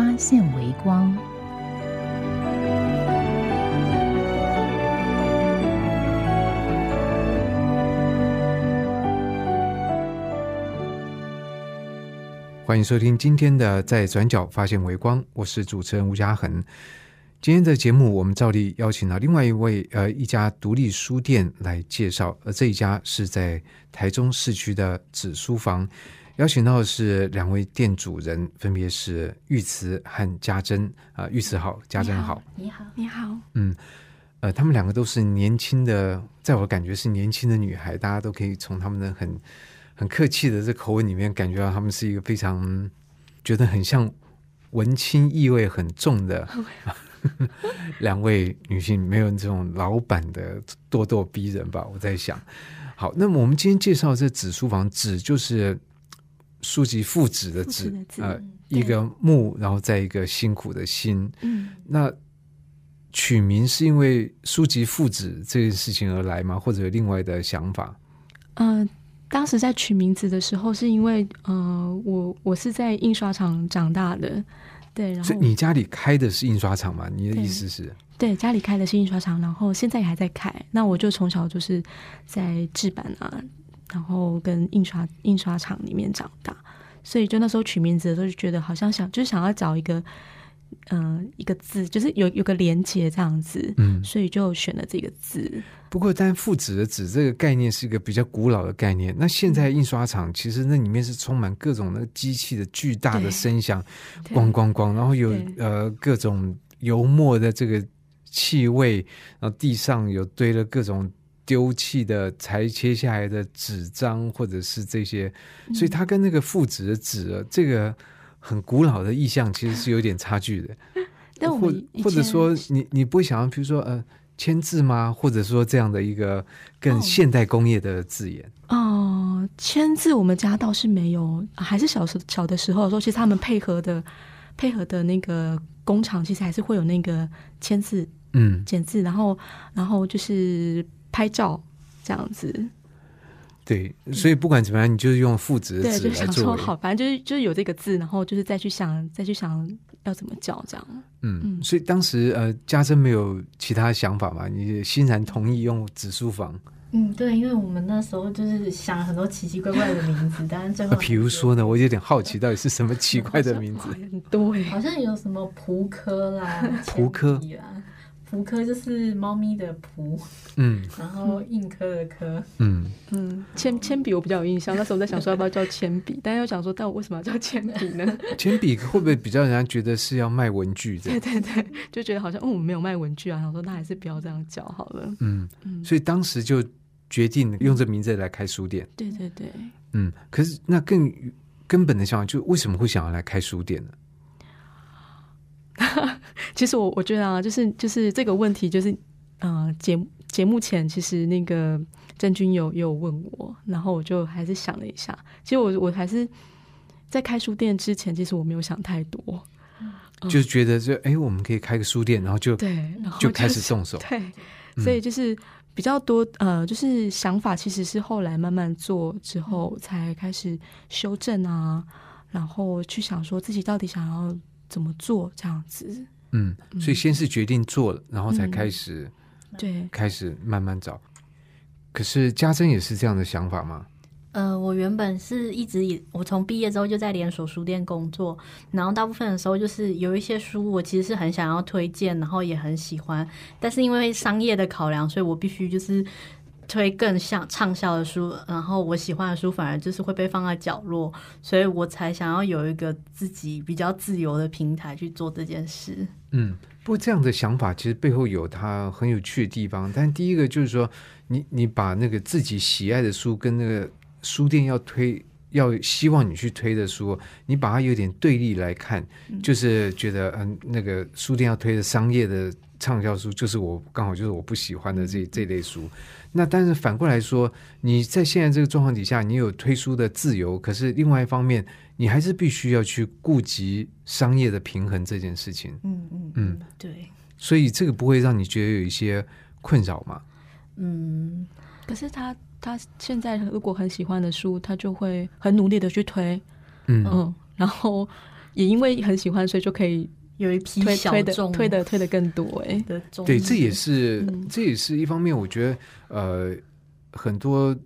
发现微光。欢迎收听今天的《在转角发现微光》，我是主持人吴嘉恒。今天的节目，我们照例邀请了另外一位呃一家独立书店来介绍，而这一家是在台中市区的纸书房。邀请到的是两位店主人，分别是玉慈和家珍啊。玉慈好，家珍好，你好，你好，嗯，呃，他们两个都是年轻的，在我感觉是年轻的女孩，大家都可以从他们的很很客气的这口吻里面感觉到他们是一个非常觉得很像文青意味很重的 两位女性，没有这种老板的咄咄逼人吧？我在想，好，那么我们今天介绍这纸书房，纸就是书籍复纸的字呃，嗯一个木，然后再一个辛苦的辛，嗯，那取名是因为书籍复制这件事情而来吗？或者有另外的想法？呃，当时在取名字的时候，是因为呃，我我是在印刷厂长大的，对，然后所以你家里开的是印刷厂吗？你的意思是？对家里开的是印刷厂，然后现在也还在开。那我就从小就是在制版啊，然后跟印刷印刷厂里面长大，所以就那时候取名字的时候就觉得好像想就是想要找一个嗯、呃一个字，就是有有个连接这样子，嗯，所以就选了这个字。不过，但父子的子这个概念是一个比较古老的概念。那现在印刷厂其实那里面是充满各种那个机器的巨大的声响，咣咣咣，然后有呃各种油墨的这个气味，然后地上有堆了各种丢弃的裁切下来的纸张，或者是这些，所以它跟那个复制的纸啊这个很古老的意象其实是有点差距的。或但我们以或者前说你你不会想要，比如说呃签字吗？或者说这样的一个更哦现代工业的字眼？哦，签字我们家倒是没有，还是小时小的时候的时候，其实他们配合的配合的那个工厂，其实还是会有那个签字、嗯，剪字，然后然后就是拍照这样子。对，所以不管怎么样，你就是用复制的对，就来作为。想说好，反正就是就是有这个字，然后就是再去想再去想要怎么叫这样。嗯，嗯所以当时呃，家珍没有其他想法嘛？你欣然同意用紫书房？嗯，对，因为我们那时候就是想很多奇奇怪怪的名字，但是最后那比如说呢，我有点好奇，到底是什么奇怪的 名字？很多哎、好像有什么扑科啦，扑科铅笔啦，扑科就是猫咪的扑，嗯然后硬科的科，嗯，嗯，铅铅笔我比较有印象，那时候我在想说要不要叫铅笔，但又想说，但我为什么要叫铅笔呢？铅笔会不会比较人家觉得是要卖文具的 对？对对，就觉得好像，嗯，我们没有卖文具啊，想说那还是不要这样叫好了。嗯，嗯，所以当时就决定用这名字来开书店。对对对，嗯，可是那更根本的想法，就为什么会想要来开书店呢？其实我我觉得啊，就是就是这个问题，就是呃，节节目前其实那个郑钧有也有问我，然后我就还是想了一下，其实我我还是在开书店之前，其实我没有想太多，嗯。就觉得就哎，我们可以开个书店，然后就对，然后就开始是动手。对，嗯。所以就是比较多呃，就是想法其实是后来慢慢做之后才开始修正啊，然后去想说自己到底想要怎么做这样子。嗯，所以先是决定做了，然后才开始、对，开始慢慢找。可是家珍也是这样的想法吗？呃，我原本是一直以我从毕业之后就在连锁书店工作，然后大部分的时候就是有一些书我其实是很想要推荐，然后也很喜欢，但是因为商业的考量，所以我必须就是推更像畅销的书，然后我喜欢的书反而就是会被放在角落，所以我才想要有一个自己比较自由的平台去做这件事。嗯，不过这样的想法其实背后有它很有趣的地方。但第一个就是说，你你把那个自己喜爱的书跟那个书店要推要希望你去推的书，你把它有点对立来看，就是觉得嗯，那个书店要推的商业的畅销书，就是我刚好就是我不喜欢的这这类书。那但是反过来说，你在现在这个状况底下，你有推书的自由，可是另外一方面，你还是必须要去顾及商业的平衡这件事情。嗯嗯嗯，对，所以这个不会让你觉得有一些困扰吗？嗯，可是他他现在如果很喜欢的书，他就会很努力的去推，嗯嗯，然后也因为很喜欢，所以就可以有一批推推的小众推的推的更多哎、对，这也是、嗯。这也是一方面。我觉得呃，很多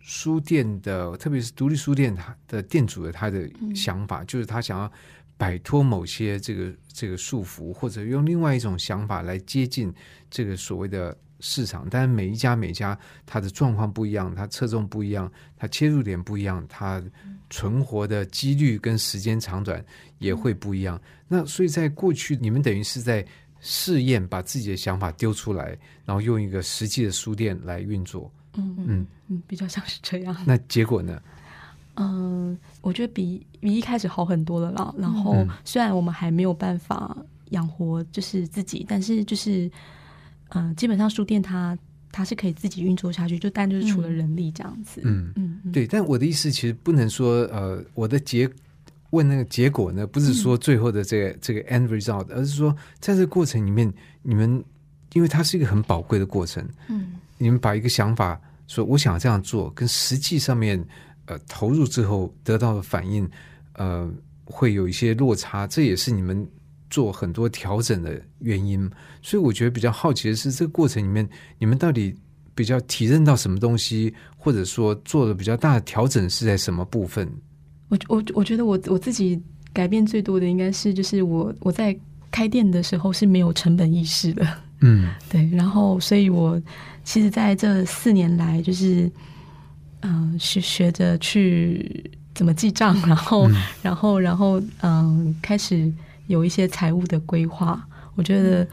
书店的，特别是独立书店，他的店主的他的想法，就是他想要摆脱某些这个这个束缚，或者用另外一种想法来接近这个所谓的市场。但是每一家每一家它的状况不一样，它侧重不一样，它切入点不一样，它存活的几率跟时间长短也会不一样。那所以在过去，你们等于是在试验，把自己的想法丢出来，然后用一个实际的书店来运作。嗯嗯，嗯，比较像是这样。那结果呢？嗯，我觉得比比一开始好很多了啦。然后嗯虽然我们还没有办法养活就是自己，但是就是嗯、呃基本上书店它它是可以自己运作下去，就但就是除了人力这样子。嗯，嗯，嗯，对。但我的意思其实不能说，呃，我的结问那个结果呢，不是说最后的这个、这个 end result，而是说在这个过程里面，你们因为它是一个很宝贵的过程，嗯你们把一个想法说我想这样做，跟实际上面呃投入之后得到的反应，呃，会有一些落差，这也是你们做很多调整的原因。所以我觉得比较好奇的是，这个过程里面你们到底比较体认到什么东西，或者说做的比较大的调整是在什么部分？我我我觉得我我自己改变最多的应该是就是我我在开店的时候是没有成本意识的。嗯 对，然后所以我其实在这四年来，就是嗯、学学着去怎么记账，然后、嗯然后然后嗯、开始有一些财务的规划。我觉得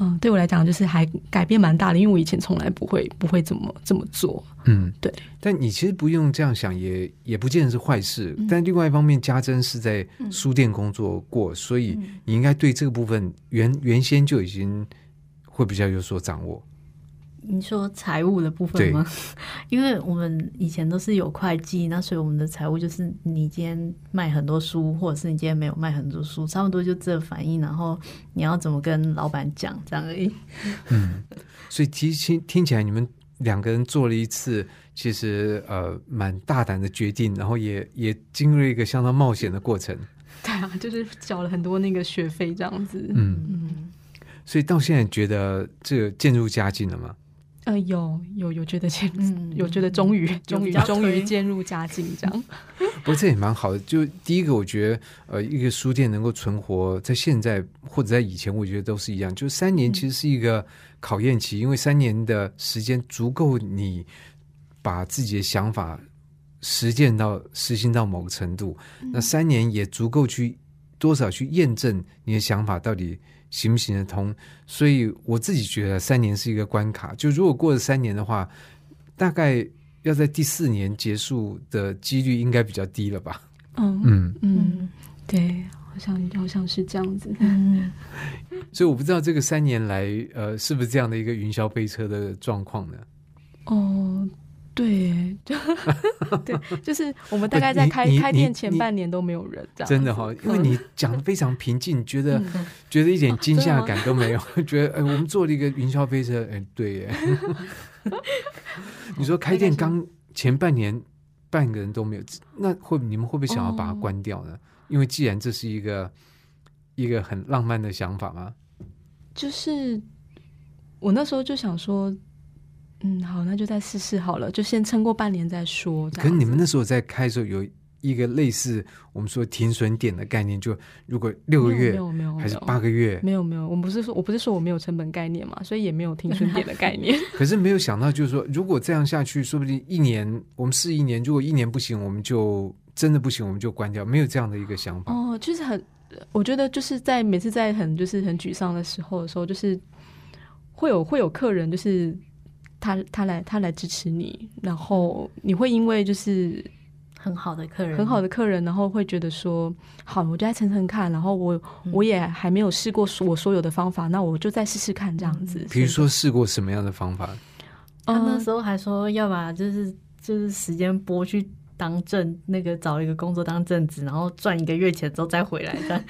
嗯、对我来讲就是还改变蛮大的，因为我以前从来不会不会怎么这么做。嗯，对。但你其实不用这样想，也也不见得是坏事。但另外一方面，家珍是在书店工作过，所以你应该对这个部分原原先就已经会比较有所掌握。你说财务的部分吗？因为我们以前都是有会计，那所以我们的财务就是你今天卖很多书，或者是你今天没有卖很多书，差不多就这反应，然后你要怎么跟老板讲这样而已。嗯所以其实听起来，你们两个人做了一次其实呃蛮大胆的决定，然后也也经历了一个相当冒险的过程。对啊，就是缴了很多那个学费这样子。嗯，嗯，所以到现在觉得这个渐入佳境了吗？呃，有有有觉得渐嗯有觉得终于终于终于渐入佳境这样。不过这也蛮好的。就第一个，我觉得呃，一个书店能够存活在现在或者在以前，我觉得都是一样。就三年其实是一个考验期，因为三年的时间足够你把自己的想法实践到实行到某个程度，那三年也足够去多少去验证你的想法到底行不行得通。所以我自己觉得三年是一个关卡。就如果过了三年的话，大概要在第四年结束的几率应该比较低了吧？嗯嗯，嗯，对，好像好像是这样子。嗯，所以我不知道这个三年来，呃，是不是这样的一个云霄飞车的状况呢？哦，对，就 对，就是我们大概在开开店前半年都没有人，这样。真的哈、因为你讲的非常平静，觉得、觉得一点惊吓感都没有，觉得哎，我们做了一个云霄飞车，哎，对耶。你说开店刚前半年半个人都没有，那会你们会不会想要把它关掉呢？因为既然这是一个一个很浪漫的想法嘛，就是我那时候就想说，嗯，好，那就再试试好了，就先撑过半年再说。可是你们那时候在开的时候有一个类似我们说停损点的概念，就如果六个月没有没有没有还是八个月，没有没有，我们不是说我不是说我没有成本概念嘛，所以也没有停损点的概念。可是没有想到，就是说，如果这样下去，说不定一年我们试一年，如果一年不行，我们就真的不行，我们就关掉，没有这样的一个想法。哦，就是很，我觉得就是在每次在很就是很沮丧的时候的时候，就是会有会有客人，就是他他来他来支持你，然后你会因为就是很好的客人，很好的客人，然后会觉得说，好，我就再层层看，然后我我也还没有试过我所有的方法，那我就再试试看这样子。比如说试过什么样的方法？他那时候还说要把就是就是时间拨去当正那个找一个工作当正职，然后赚一个月钱之后再回来的。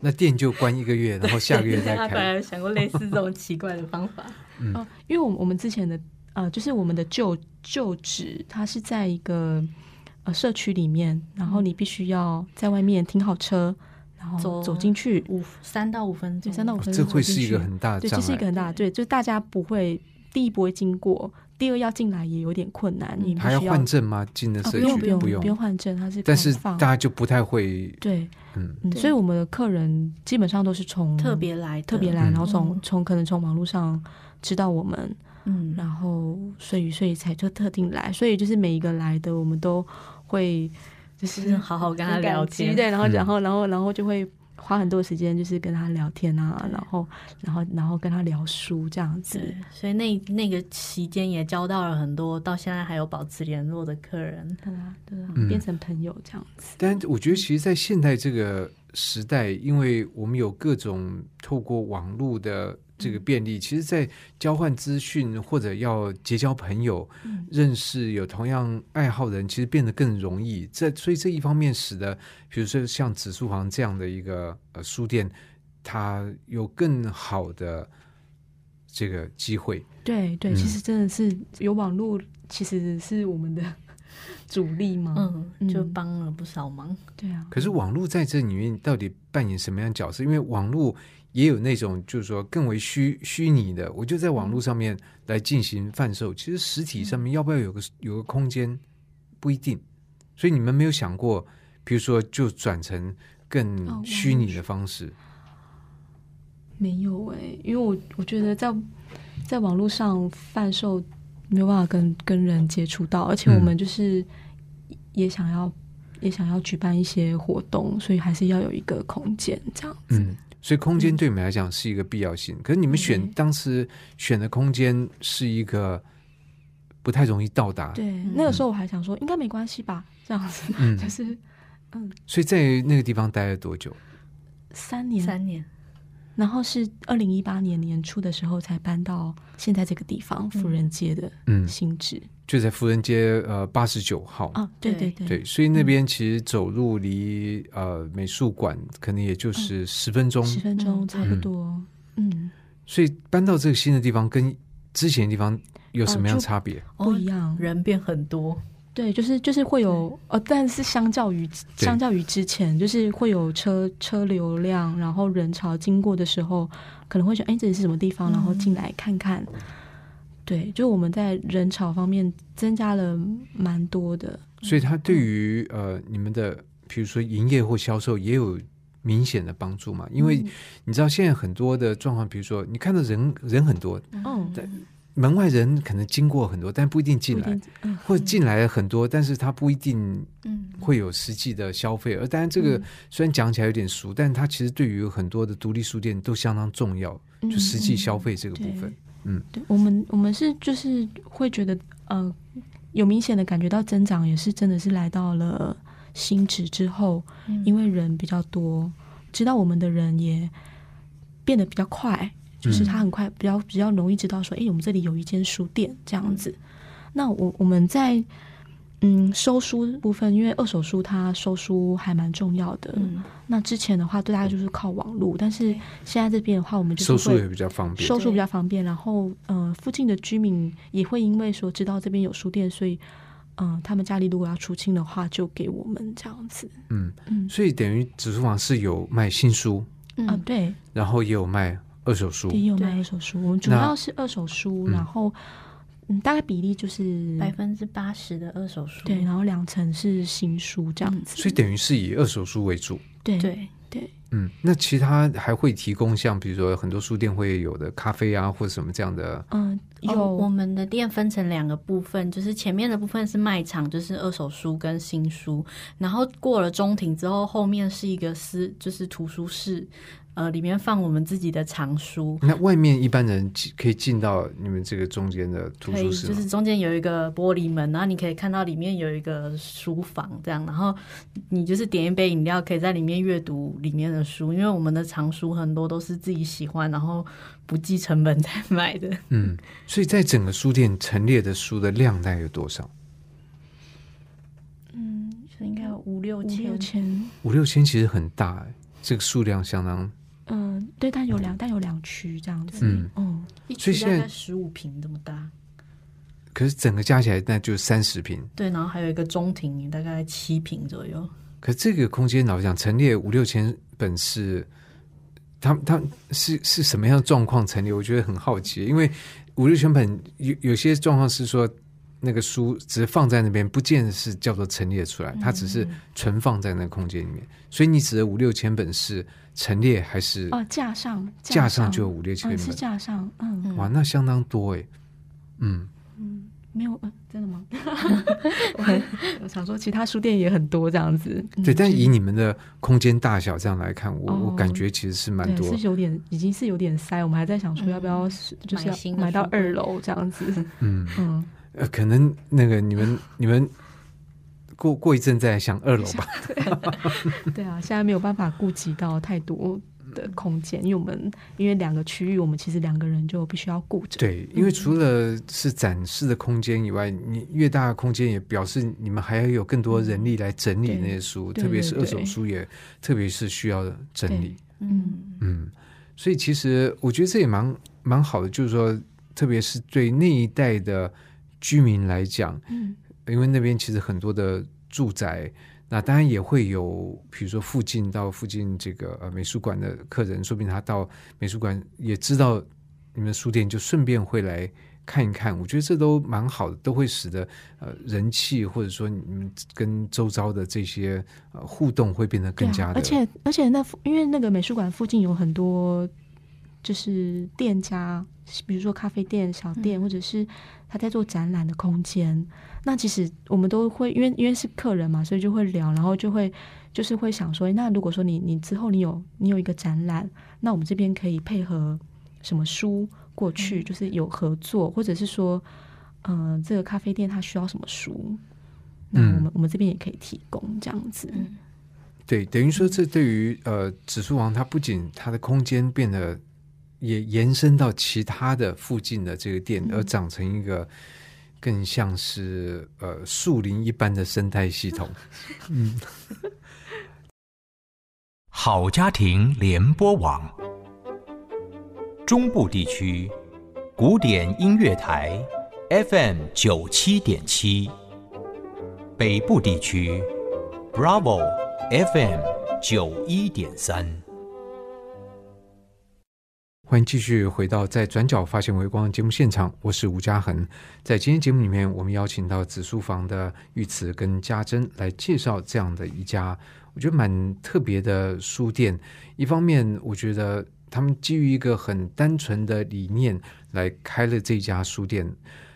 那店就关一个月，然后下个月再开。他本来想过类似这种奇怪的方法。嗯，因为我我们之前的呃，就是我们的旧旧址，它是在一个呃社区里面，然后你必须要在外面停好车，然后走进去五三到五分钟，三到五分钟，这会是一个很大的对，这是一个很大的对，就是大家不会第一不会经过，第二要进来也有点困难。你还要换证吗？进的社区不用不用不用换证，它是但是大家就不太会对，嗯，所以我们的客人基本上都是从特别来特别来，然后从从可能从网络上知道我们。嗯，然后所以所以才就特定来，所以就是每一个来的，我们都会就是好好跟他聊天，对，然后然后然后然后就会花很多时间，就是跟他聊天啊，然后然后然后跟他聊书这样子。所以那那个期间也交到了很多，到现在还有保持联络的客人，对啊，对啊，变成朋友这样子。但我觉得，其实，在现代这个时代，因为我们有各种透过网络的。这个便利，其实，在交换资讯或者要结交朋友、认识有同样爱好的人，其实变得更容易。这所以这一方面使得，比如说像紫书房这样的一个呃书店，它有更好的这个机会。对对，其实真的是有网络，其实是我们的 主力嘛，嗯，就帮了不少忙。对啊，可是网络在这里面到底扮演什么样角色？因为网络。也有那种就是说更为虚虚拟的，我就在网络上面来进行贩售。其实实体上面要不要有个有个空间不一定，所以你们没有想过，比如说就转成更虚拟的方式？没有哎，因为我我觉得在在网络上贩售没有办法跟跟人接触到，而且我们就是也想要也想要举办一些活动，所以还是要有一个空间这样子。所以空间对你们来讲是一个必要性，可是你们选当时选的空间是一个不太容易到达。对，那个时候我还想说应该没关系吧，这样子，就是嗯。所以在那个地方待了多久？三年，三年。然后是二零一八年年初的时候才搬到现在这个地方，富人街的新址。就在福仁街呃八十九号。啊，对对对，对，所以那边其实走路离呃美术馆可能也就是十分钟，十分钟差不多，嗯。所以搬到这个新的地方，跟之前的地方有什么样差别？不一样，人变很多，对，就是就是会有呃，但是相较于相较于之前，就是会有车车流量，然后人潮经过的时候，可能会觉得哎，这里是什么地方？然后进来看看。对，就我们在人潮方面增加了蛮多的，所以它对于呃你们的，比如说营业或销售也有明显的帮助嘛？因为你知道现在很多的状况，比如说你看到人人很多，嗯，门外人可能经过很多，但不一定进来，嗯或者进来很多，但是他不一定会有实际的消费。而当然，这个虽然讲起来有点俗，但它其实对于很多的独立书店都相当重要，就实际消费这个部分。嗯，对我们，我们是就是会觉得，呃，有明显的感觉到增长，也是真的是来到了新址之后，因为人比较多，知道我们的人也变得比较快，就是他很快比较比较容易知道说，哎，我们这里有一间书店这样子。那我我们在。嗯，收书部分，因为二手书它收书还蛮重要的。嗯，那之前的话，对大家就是靠网络，但是现在这边的话，我们就收书也比较方便，收书比较方便。然后，呃，附近的居民也会因为说知道这边有书店，所以，嗯，他们家里如果要出清的话，就给我们这样子。嗯嗯，所以等于纸书房是有卖新书，嗯，对，然后也有卖二手书，也有卖二手书。我们主要是二手书，然后。嗯，大概比例就是百分之八十的二手书，对，然后两成是新书这样子，所以等于是以二手书为主。对对对，嗯，那其他还会提供像比如说很多书店会有的咖啡啊，或者什么这样的。嗯，有我们的店分成两个部分，就是前面的部分是卖场，就是二手书跟新书，然后过了中庭之后，后面是一个私，就是图书室。呃里面放我们自己的藏书。那外面一般人进可以进到你们这个中间的图，书室？就是中间有一个玻璃门，然后你可以看到里面有一个书房这样，然后你就是点一杯饮料，可以在里面阅读里面的书，因为我们的藏书很多都是自己喜欢，然后不计成本在买的。嗯，所以在整个书店陈列的书的量大概有多少？嗯，应该有五六五千六千，五六千其实很大、欸，这个数量相当。嗯，对，但有两但有两区这样子，嗯嗯，一所以现在区大概十五平这么大。可是整个加起来那就三十平，对，然后还有一个中庭，大概七平左右。可这个空间老实讲陈列五六千本是，他们他们是是什么样的状况陈列？我觉得很好奇，因为五六千本有有些状况是说那个书只是放在那边，不见得是叫做陈列出来，它只是存放在那个空间里面。所以你指的五六千本是陈列还是？哦，架上架上。就有五六千嗯，是本，架上，嗯。哇，那相当多哎。嗯，嗯，没有，嗯，真的吗？我很我想说，其他书店也很多这样子，嗯对，但以你们的空间大小这样来看，我、我哦感觉其实是蛮多。是。有点已经是有点塞，我们还在想说要不要是就是要买到二楼这样子，嗯，嗯，呃，可能那个你们你们过过一阵再来想二楼吧。对啊，现在没有办法顾及到太多的空间，因为我们因为两个区域，我们其实两个人就必须要顾着，对，因为除了是展示的空间以外，你越大的空间也表示你们还要有更多人力来整理那些书，特别是二手书也特别是需要整理。嗯，嗯，所以其实我觉得这也蛮蛮好的，就是说，特别是对那一代的居民来讲，嗯，因为那边其实很多的住宅，那当然也会有，比如说附近到附近这个呃美术馆的客人，说不定他到美术馆也知道你们书店，就顺便会来看一看。我觉得这都蛮好的，都会使得呃人气或者说你们跟周遭的这些呃互动会变得更加的，啊而且而且那因为那个美术馆附近有很多就是店家，比如说咖啡店、小嗯店，或者是他在做展览的空间。那其实我们都会因为因为是客人嘛，所以就会聊，然后就会就是会想说，诶那如果说你你之后你有你有一个展览，那我们这边可以配合什么书过去，就是有合作，或者是说，嗯、这个咖啡店它需要什么书，那我们、我们这边也可以提供这样子。对，等于说这对于呃指数王，它不仅它的空间变得也延伸到其他的附近的这个店，而长成一个更像是呃树林一般的生态系统。嗯 好家庭联播网，中部地区古典音乐台 FM 九七点七，北部地区 Bravo FM 九一点三。欢迎继续回到在转角发现微光节目现场，我是吴嘉恒。在今天节目里面，我们邀请到紫书房的玉慈跟家珍来介绍这样的一家我觉得蛮特别的书店。一方面，我觉得他们基于一个很单纯的理念来开了这家书店。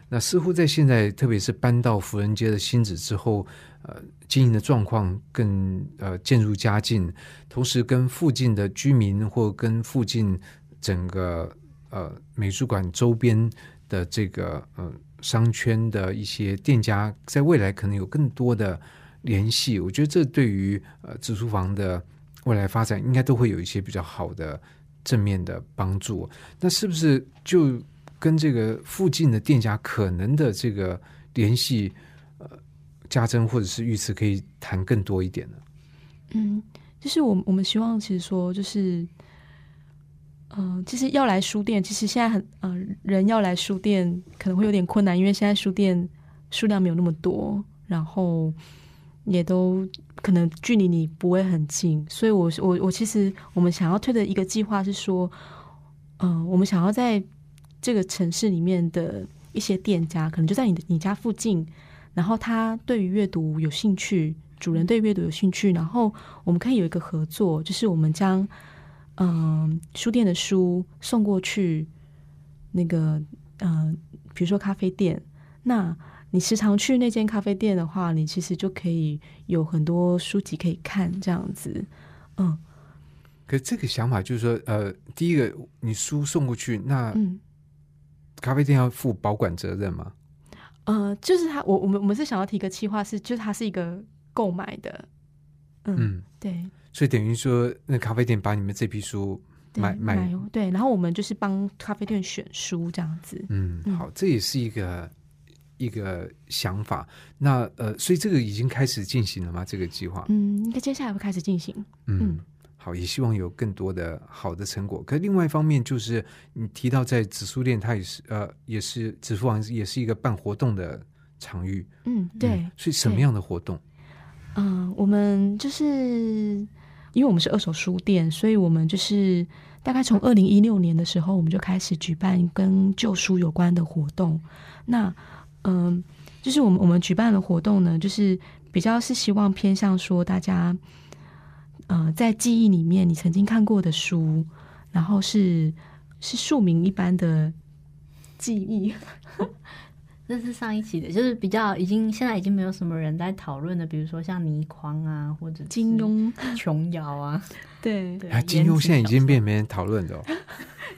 那似乎在现在，特别是搬到福仁街的新址之后，呃，经营的状况更呃渐入佳境，同时跟附近的居民或跟附近整个呃美术馆周边的这个呃商圈的一些店家，在未来可能有更多的联系。我觉得这对于呃紫书房的未来发展，应该都会有一些比较好的正面的帮助。那是不是就跟这个附近的店家可能的这个联系，呃，家珍或者是玉慈可以谈更多一点呢？嗯，就是我我们希望，其实说就是，嗯、其实要来书店，其实现在很呃人要来书店可能会有点困难，因为现在书店数量没有那么多，然后也都可能距离你不会很近，所以我我我其实我们想要推的一个计划是说，嗯、我们想要在这个城市里面的一些店家，可能就在你的你家附近，然后他对于阅读有兴趣，主人对阅读有兴趣，然后我们可以有一个合作，就是我们将嗯、书店的书送过去那个嗯、比如说咖啡店，那你时常去那间咖啡店的话，你其实就可以有很多书籍可以看，这样子，嗯，可这个想法就是说，呃，第一个你书送过去，那嗯，咖啡店要负保管责任吗？呃，就是他，我我们我们是想要提个企划是，就是它是一个购买的，嗯，嗯，对，所以等于说，那咖啡店把你们这批书对买买，对，然后我们就是帮咖啡店选书这样子，嗯，嗯好，这也是一个一个想法。那呃，所以这个已经开始进行了吗？这个计划？嗯，应该接下来会开始进行，嗯嗯，好，也希望有更多的好的成果。可另外一方面，就是你提到在紫苏店，它也是呃，也是紫苏王也是一个办活动的场域。嗯，对嗯，所以什么样的活动？嗯，我们就是因为我们是二手书店，所以我们就是大概从二零一六年的时候，我们就开始举办跟旧书有关的活动。那嗯，就是我们我们举办的活动呢，就是比较是希望偏向说大家，呃，在记忆里面你曾经看过的书，然后是是庶民一般的记忆。这是上一期的，就是比较已经现在已经没有什么人在讨论的，比如说像倪匡啊，或者金庸，琼瑶啊，对，对啊，金庸现在已经变没人讨论的哦。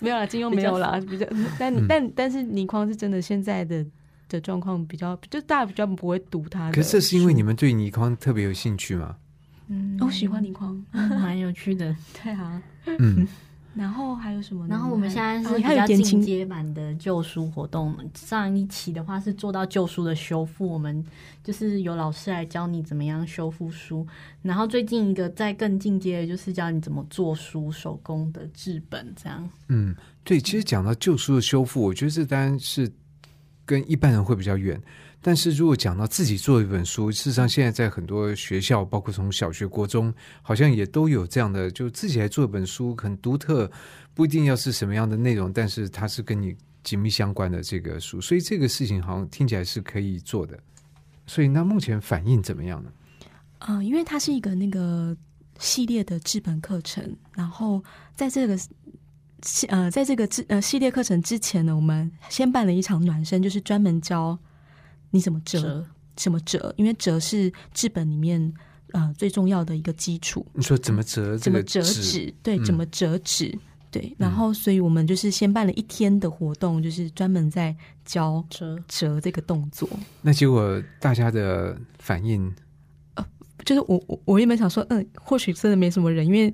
没有啦，金庸没有啦，比较，但、嗯但但是倪匡是真的现在的的状况比较，就大家比较不会读他的。可是这是因为你们对倪匡特别有兴趣吗？嗯我喜欢倪匡，嗯蛮有趣的。对啊。嗯，然后还有什么？然后我们现在是哦比较进阶版的旧书活动。上一期的话是做到旧书的修复，我们就是有老师来教你怎么样修复书。然后最近一个再更进阶的就是教你怎么做书，手工的制本这样。嗯，对，其实讲到旧书的修复，我觉得这当然是跟一般人会比较远。但是如果讲到自己做一本书，事实上现在在很多学校，包括从小学、国中，好像也都有这样的，就自己来做一本书，很独特，不一定要是什么样的内容，但是它是跟你紧密相关的这个书，所以这个事情好像听起来是可以做的。所以那目前反应怎么样呢？嗯、因为它是一个那个系列的制本课程，然后在这个系呃，在这个制呃系列课程之前呢，我们先办了一场暖身，就是专门教你怎么折？怎么折，因为折是治本里面呃最重要的一个基础。你说怎么折？怎么折纸，对，嗯怎么折纸，对。然后，所以我们就是先办了一天的活动，就是专门在教折。折这个动作。那结果大家的反应，呃就是我我我原本想说，嗯，或许真的没什么人，因为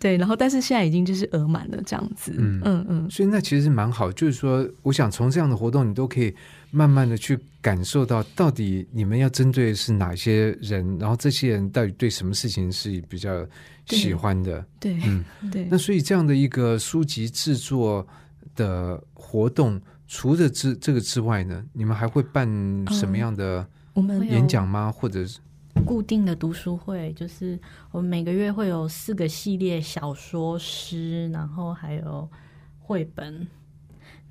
对，然后但是现在已经就是额满了这样子，嗯嗯嗯。所以那其实蛮好，就是说，我想从这样的活动，你都可以慢慢的去感受到，到底你们要针对的是哪些人，然后这些人到底对什么事情是比较喜欢的。对嗯，对那所以这样的一个书籍制作的活动，除了之这个之外呢，你们还会办什么样的我们演讲吗？或者是固定的读书会，就是我们每个月会有四个系列小说、诗，然后还有绘本。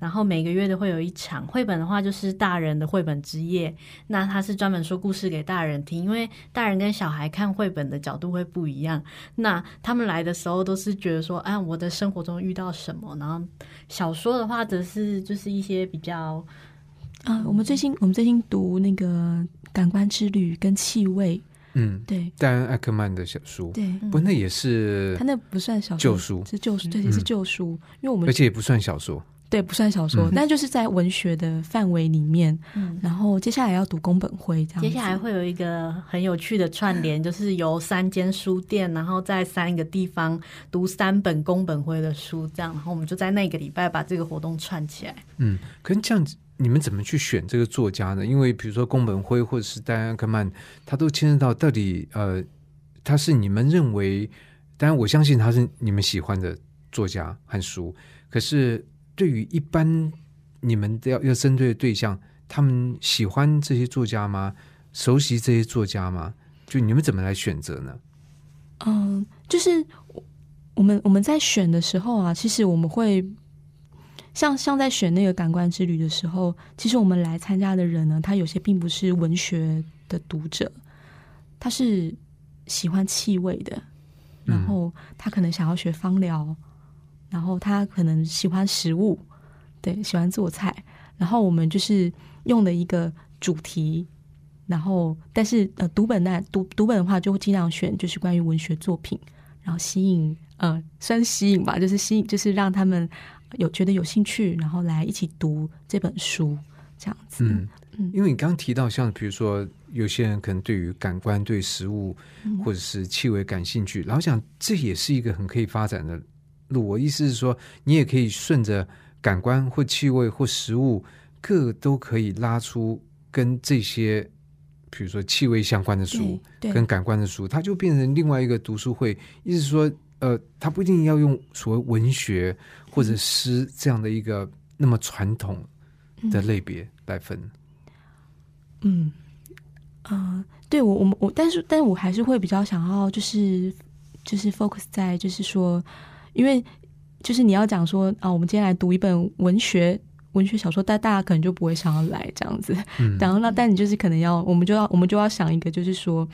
然后每个月都会有一场绘本的话，就是大人的绘本之夜。那它是专门说故事给大人听，因为大人跟小孩看绘本的角度会不一样。那他们来的时候都是觉得说，啊，我的生活中遇到什么。然后小说的话，则是就是一些比较啊、我们最近我们最近读那个《感官之旅》跟《气味》，嗯，对戴安·艾克曼的小书，对，不，那也是他，那不算小说旧书是旧书，对，是旧书，因为我们而且也不算小说。对不算小说，嗯但就是在文学的范围里面。嗯。然后接下来要读宫本辉这样，接下来会有一个很有趣的串联，就是由三间书店，然后在三个地方读三本宫本辉的书，这样，然后我们就在那个礼拜把这个活动串起来。嗯，可是这样子，你们怎么去选这个作家呢？因为比如说宫本辉或者是戴安·克曼，他都牵涉到到底呃，他是你们认为，当然我相信他是你们喜欢的作家和书，可是对于一般你们要要针对的对象，他们喜欢这些作家吗？熟悉这些作家吗？就你们怎么来选择呢？嗯，就是我我们我们在选的时候啊，其实我们会像像在选那个感官之旅的时候，其实我们来参加的人呢，他有些并不是文学的读者，他是喜欢气味的，然嗯后他可能想要学芳疗，然后他可能喜欢食物，对，喜欢做菜，然后我们就是用的一个主题。然后，但是呃，读本那读读本的话，就会尽量选就是关于文学作品，然后吸引呃，算吸引吧，就是吸引，就是让他们有觉得有兴趣，然后来一起读这本书，这样子。嗯嗯因为你刚刚提到，像比如说，有些人可能对于感官、对食物嗯或者是气味感兴趣，然后想这也是一个很可以发展的路。我意思是说，你也可以顺着感官或气味或食物，各都可以拉出跟这些，比如说气味相关的书，跟感官的书，它就变成另外一个读书会。意思是说，呃，它不一定要用所谓文学或者诗这样的一个那么传统的类别来分。嗯，呃，对我我们我，但是但是我还是会比较想要就是就是 focus 在就是说，因为就是你要讲说啊，我们今天来读一本文学文学小说，但大家可能就不会想要来这样子。嗯，然后那但你就是可能要，我们就要我们就要想一个，就是说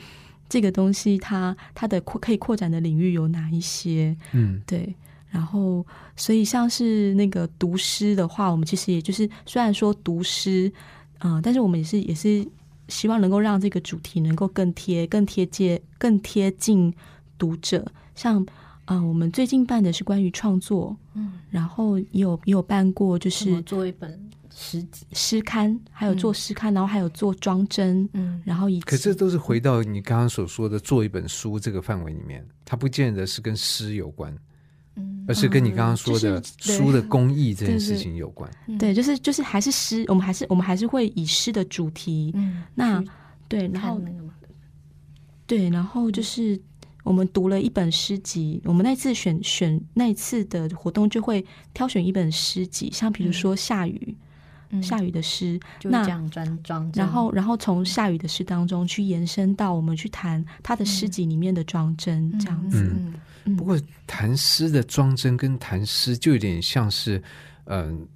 这个东西它它的扩可以扩展的领域有哪一些？嗯对，然后所以像是那个读诗的话，我们其实也就是虽然说读诗，啊、但是我们也是也是希望能够让这个主题能够更贴、更贴近、更贴近读者。像啊、呃我们最近办的是关于创作，嗯，然后也有也有办过就是做一本诗？诗刊，还有做诗刊，然后还有做装帧，嗯，然后以可这都是回到你刚刚所说的做一本书这个范围里面，它不见得是跟诗有关，嗯而是跟你刚刚说的书的工艺 这件事情有关。对，就是就是还是诗，我们还是我们还是会以诗的主题，嗯，那对，然后那个嘛，对，然后就是我们读了一本诗集，我们那次选选那一次的活动就会挑选一本诗集，像比如说下雨，嗯。下雨的诗，就那这样装装，然后然后从下雨的诗当中去延伸到我们去谈他的诗集里面的装帧，这样子。嗯嗯。不过谈诗的装帧跟谈诗就有点像是，嗯、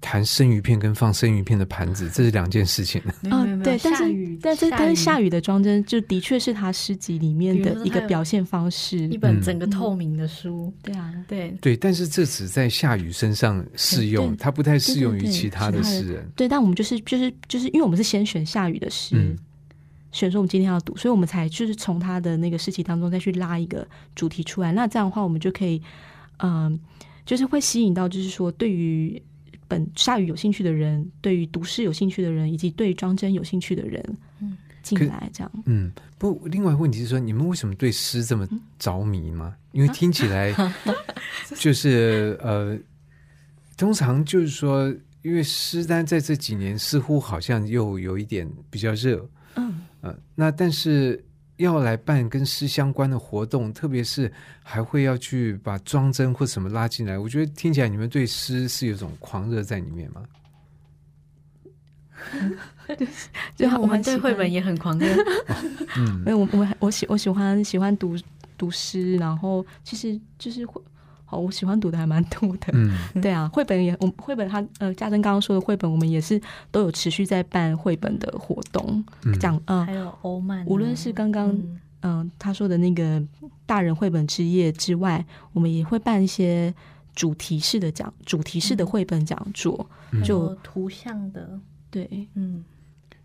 谈生鱼片跟放生鱼片的盘子，这是两件事情。啊没有没有没有对，但是下雨但是但是下雨雨的装帧就的确是他诗集里面的一个表现方式一。本嗯整个透明的书，对啊，对，对，但是这只在下雨身上适用，它不太适用于其他的诗人。对，但我们就是就是就是因为我们是先选下雨的诗，嗯选说我们今天要读，所以我们才就是从他的那个诗集当中再去拉一个主题出来。那这样的话，我们就可以，嗯、就是会吸引到，就是说对于本下雨有兴趣的人，对于读诗有兴趣的人，以及对于装帧有兴趣的人，嗯，进来这样。嗯，不，另外问题是说，你们为什么对诗这么着迷吗？因为听起来 就是呃，通常就是说，因为诗单在这几年似乎好像又有一点比较热，嗯，呃，那但是要来办跟诗相关的活动，特别是还会要去把装帧或什么拉进来，我觉得听起来你们对诗是有种狂热在里面吗？就我们对绘本也很狂热，嗯。没有，我我我喜我喜欢喜欢读读诗，然后其实就是会，好，我喜欢读的还蛮多的。嗯。对啊，绘本也，我们绘本它呃，嘉珍刚刚说的绘本，我们也是都有持续在办绘本的活动，嗯，讲嗯还有欧曼啊，无论是刚刚嗯。嗯、他说的那个大人绘本之夜之外，我们也会办一些主题式的讲主题式的绘本讲座，嗯。就图像的，对，嗯，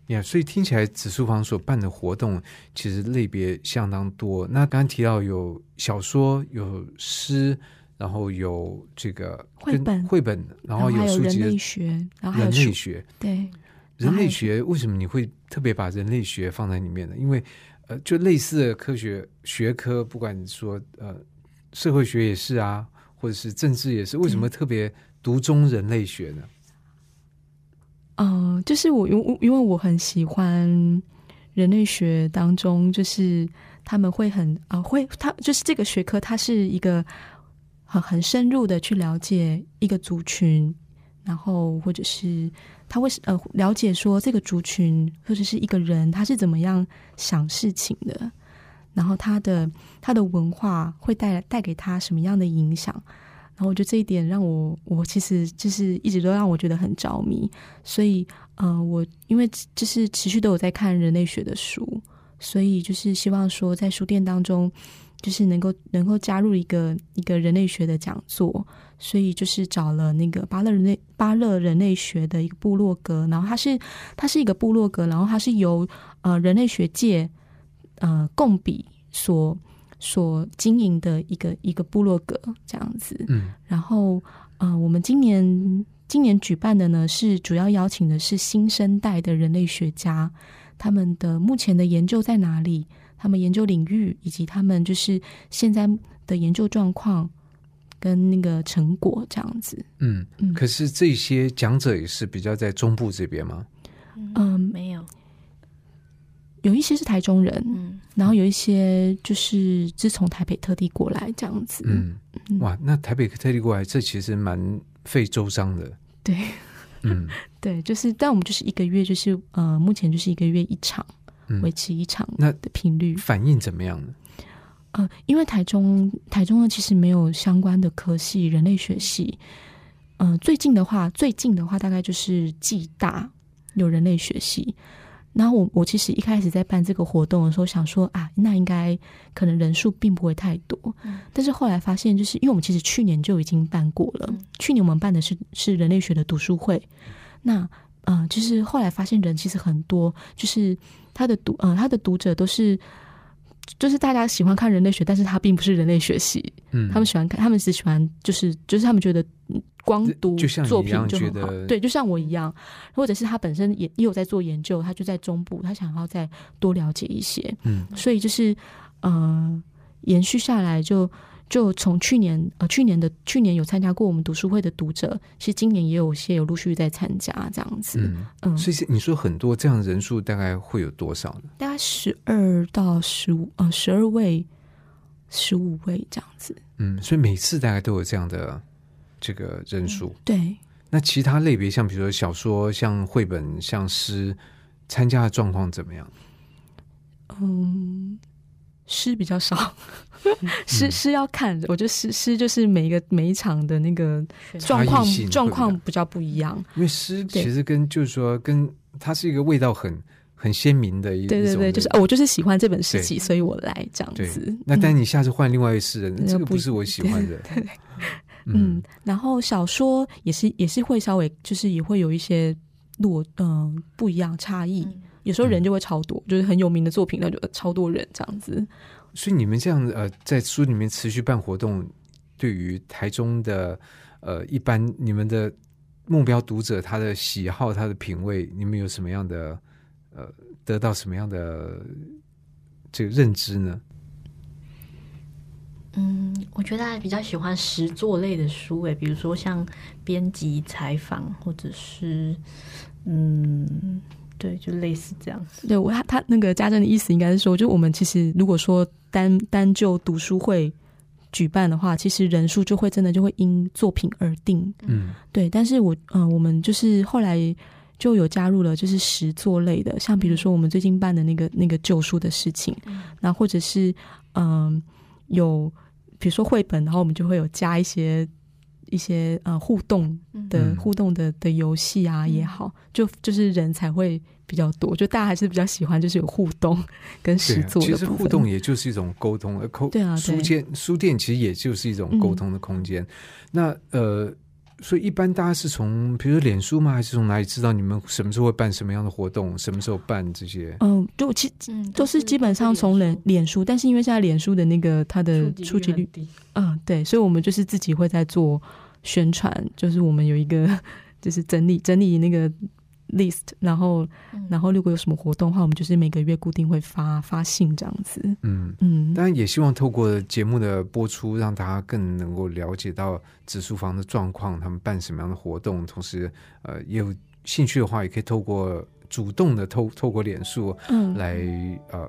呀所以听起来紫书房所办的活动其实类别相当多。那刚刚提到有小说、有诗，然后有这个绘本绘本，然后有人书籍的类学，然后人类学。对，人类学为什么你会特别把人类学放在里面呢？因为呃，就类似的科学学科，不管你说呃社会学也是啊，或者是政治也是，为什么特别独中人类学呢？嗯、就是我因为因为我很喜欢人类学当中，就是他们会很啊、会他就是这个学科，它是一个很很深入的去了解一个族群，然后或者是他会呃了解说这个族群或者是一个人他是怎么样想事情的，然后他的他的文化会带来带给他什么样的影响。然后我觉得这一点让我，我其实就是一直都让我觉得很着迷，所以，呃，我因为就是持续都有在看人类学的书，所以就是希望说在书店当中，就是能够能够加入一个一个人类学的讲座，所以就是找了那个巴勒人类巴勒人类学的一个部落格，然后它是它是一个部落格，然后它是由呃人类学界呃共笔所所经营的一个一个部落格这样子。嗯然后，呃，我们今年今年举办的呢，是主要邀请的是新生代的人类学家，他们的目前的研究在哪里？他们研究领域以及他们就是现在的研究状况跟那个成果这样子。嗯嗯可是这些讲者也是比较在中部这边吗？嗯，没有，有一些是台中人，嗯，然后有一些就是自从台北特地过来这样子。嗯，哇，那台北特地过来，这其实蛮费周章的。对嗯 对，就是，但我们就是一个月，就是呃，目前就是一个月一场，嗯维，持一场那的频率。反应怎么样呢？呃，因为台中台中呢，其实没有相关的科系，人类学系。呃，最近的话，最近的话，大概就是暨大有人类学系。然后我我其实一开始在办这个活动的时候，想说啊，那应该可能人数并不会太多。嗯但是后来发现，就是因为我们其实去年就已经办过了，嗯去年我们办的是是人类学的读书会。那呃，就是后来发现人其实很多，就是他的读呃他的读者都是。就是大家喜欢看人类学，但是他并不是人类学习，嗯，他们喜欢看，他们只喜欢就是就是他们觉得嗯光读作品就很好，对，就像我一样，或者是他本身也也有在做研究，他就在中部，他想要再多了解一些，嗯所以就是呃延续下来就。就从去年呃去年的去年有参加过我们读书会的读者，其实今年也有些有陆续在参加这样子，嗯，嗯，所以你说很多这样的人数大概会有多少呢？大概十二到十五呃十二位十五位这样子，嗯，所以每次大概都有这样的这个人数。对，那其他类别，像比如说小说、像绘本、像诗，参加的状况怎么样？嗯，诗比较少，嗯诗诗要看，我觉得诗诗就是每一个每一场的那个状况状况比较不一样。因为诗其实跟就是说，跟它是一个味道很很鲜明的一对对对，就是、哦、我就是喜欢这本诗集，所以我来这样子。。那嗯但你下次换另外一个诗人，这个不是我喜欢的。嗯，然后小说也是也是会稍微就是也会有一些落嗯、不一样差异，嗯有时候人就会超多，就是很有名的作品，那就超多人这样子。所以你们这样呃，在书里面持续办活动，对于台中的呃一般你们的目标读者，他的喜好、他的品味，你们有什么样的呃得到什么样的这个认知呢？嗯，我觉得还比较喜欢实作类的书，诶，比如说像编辑采访，或者是嗯，对，就类似这样子。对我他他那个家政的意思应该是说，就我们其实如果说单单就读书会举办的话，其实人数就会真的就会因作品而定。嗯对，但是我嗯、呃我们就是后来就有加入了就是实作类的，像比如说我们最近办的那个那个旧书的事情，然后或者是嗯、有比如说绘本，然后我们就会有加一些一些呃互动的、嗯。互动的的游戏啊也好，就就是人才会比较多，就大家还是比较喜欢就是有互动 跟实作啊，其实作的部分。互动也就是一种沟通，对啊对。书店书店其实也就是一种沟通的空间。那呃，所以一般大家是从比如说脸书吗？还是从哪里知道你们什么时候会办什么样的活动？什么时候办这些？嗯，就其嗯，都是基本上从脸脸书，但是因为现在脸书的那个它的触触及率，低，嗯，对，所以我们就是自己会在做宣传，就是我们有一个 就是整理整理那个 list，然后嗯。然后如果有什么活动的话，我们就是每个月固定会发发信这样子，嗯，嗯，当然也希望透过节目的播出，让大家更能够了解到指数房的状况，他们办什么样的活动，同时呃也有兴趣的话，也可以透过主动的透透过脸书嗯。来呃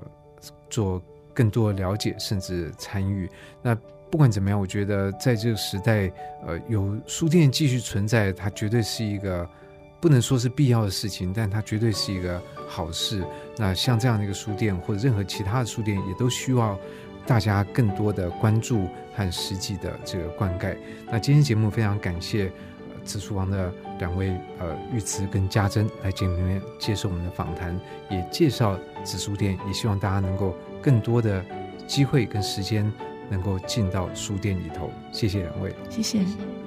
做更多的了解，甚至参与。那不管怎么样，我觉得在这个时代，呃，有书店继续存在，它绝对是一个不能说是必要的事情，但它绝对是一个好事。那像这样的一个书店，或者任何其他的书店，也都需要大家更多的关注和实际的这个灌溉。那今天节目非常感谢呃紫书王的两位呃玉慈跟家珍来节目里面接受我们的访谈，也介绍紫书店，也希望大家能够更多的机会跟时间能够进到书店里头。谢谢两位。谢。谢。